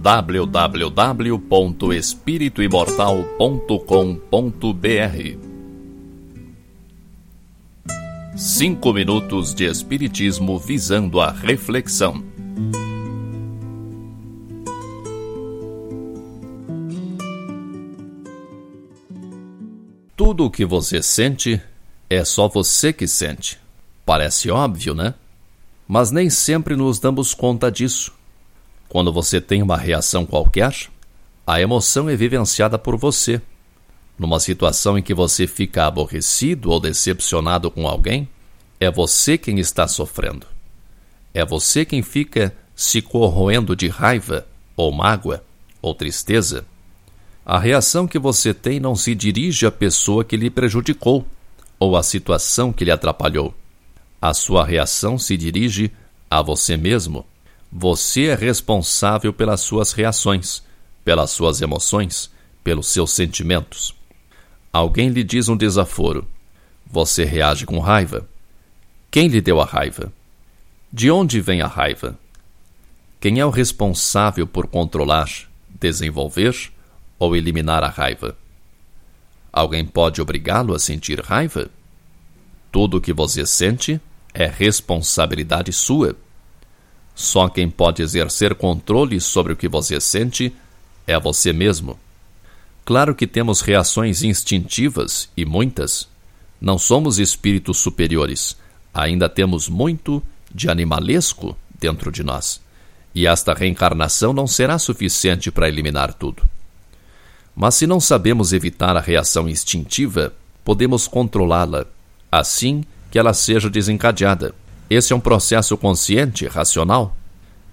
www.espirituimortal.com.br Cinco minutos de Espiritismo visando a reflexão. Tudo o que você sente é só você que sente. Parece óbvio, né? Mas nem sempre nos damos conta disso. Quando você tem uma reação qualquer, a emoção é vivenciada por você. Numa situação em que você fica aborrecido ou decepcionado com alguém, é você quem está sofrendo. É você quem fica se corroendo de raiva, ou mágoa, ou tristeza. A reação que você tem não se dirige à pessoa que lhe prejudicou ou à situação que lhe atrapalhou. A sua reação se dirige a você mesmo você é responsável pelas suas reações, pelas suas emoções, pelos seus sentimentos. Alguém lhe diz um desaforo. Você reage com raiva. Quem lhe deu a raiva? De onde vem a raiva? Quem é o responsável por controlar, desenvolver ou eliminar a raiva? Alguém pode obrigá-lo a sentir raiva? Tudo o que você sente é responsabilidade sua. Só quem pode exercer controle sobre o que você sente é você mesmo. Claro que temos reações instintivas e muitas. Não somos espíritos superiores. Ainda temos muito de animalesco dentro de nós. E esta reencarnação não será suficiente para eliminar tudo. Mas se não sabemos evitar a reação instintiva, podemos controlá-la, assim que ela seja desencadeada. Esse é um processo consciente, racional.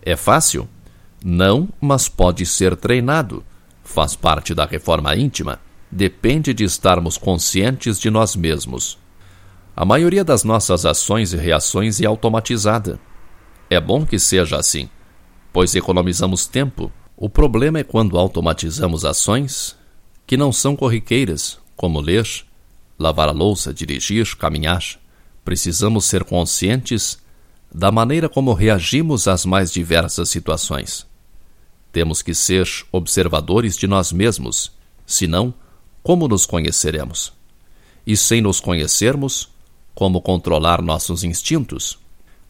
É fácil? Não, mas pode ser treinado. Faz parte da reforma íntima. Depende de estarmos conscientes de nós mesmos. A maioria das nossas ações e reações é automatizada. É bom que seja assim, pois economizamos tempo. O problema é quando automatizamos ações que não são corriqueiras, como ler, lavar a louça, dirigir, caminhar. Precisamos ser conscientes da maneira como reagimos às mais diversas situações. Temos que ser observadores de nós mesmos, senão, como nos conheceremos? E sem nos conhecermos, como controlar nossos instintos?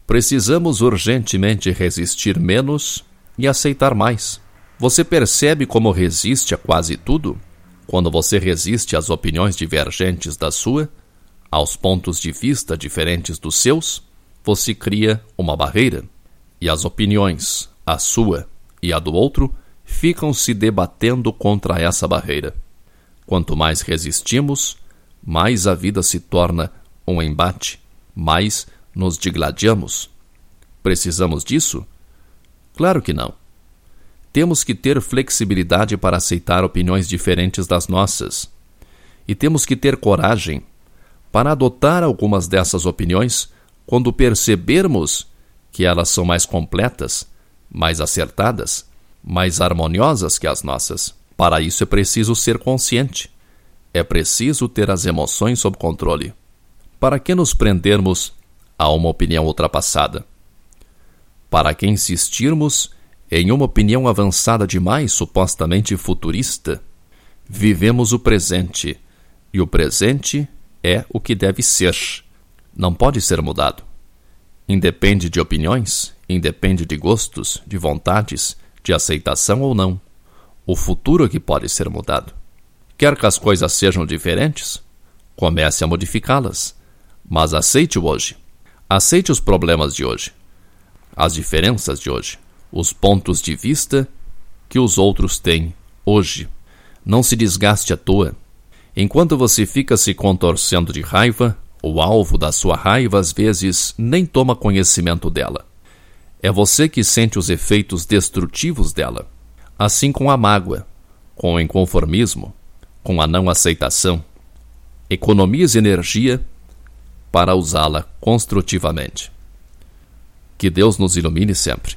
Precisamos urgentemente resistir menos e aceitar mais. Você percebe como resiste a quase tudo? Quando você resiste às opiniões divergentes da sua, aos pontos de vista diferentes dos seus, você cria uma barreira e as opiniões, a sua e a do outro, ficam se debatendo contra essa barreira. Quanto mais resistimos, mais a vida se torna um embate, mais nos digladiamos. Precisamos disso? Claro que não. Temos que ter flexibilidade para aceitar opiniões diferentes das nossas. E temos que ter coragem para adotar algumas dessas opiniões quando percebermos que elas são mais completas, mais acertadas, mais harmoniosas que as nossas. Para isso é preciso ser consciente. É preciso ter as emoções sob controle. Para que nos prendermos a uma opinião ultrapassada? Para que insistirmos em uma opinião avançada demais, supostamente futurista? Vivemos o presente, e o presente é o que deve ser. Não pode ser mudado. Independe de opiniões, independe de gostos, de vontades, de aceitação ou não. O futuro é que pode ser mudado. Quer que as coisas sejam diferentes? Comece a modificá-las. Mas aceite o hoje. Aceite os problemas de hoje, as diferenças de hoje, os pontos de vista que os outros têm hoje. Não se desgaste à toa. Enquanto você fica se contorcendo de raiva, o alvo da sua raiva às vezes nem toma conhecimento dela. É você que sente os efeitos destrutivos dela. Assim com a mágoa, com o inconformismo, com a não aceitação. Economize energia para usá-la construtivamente. Que Deus nos ilumine sempre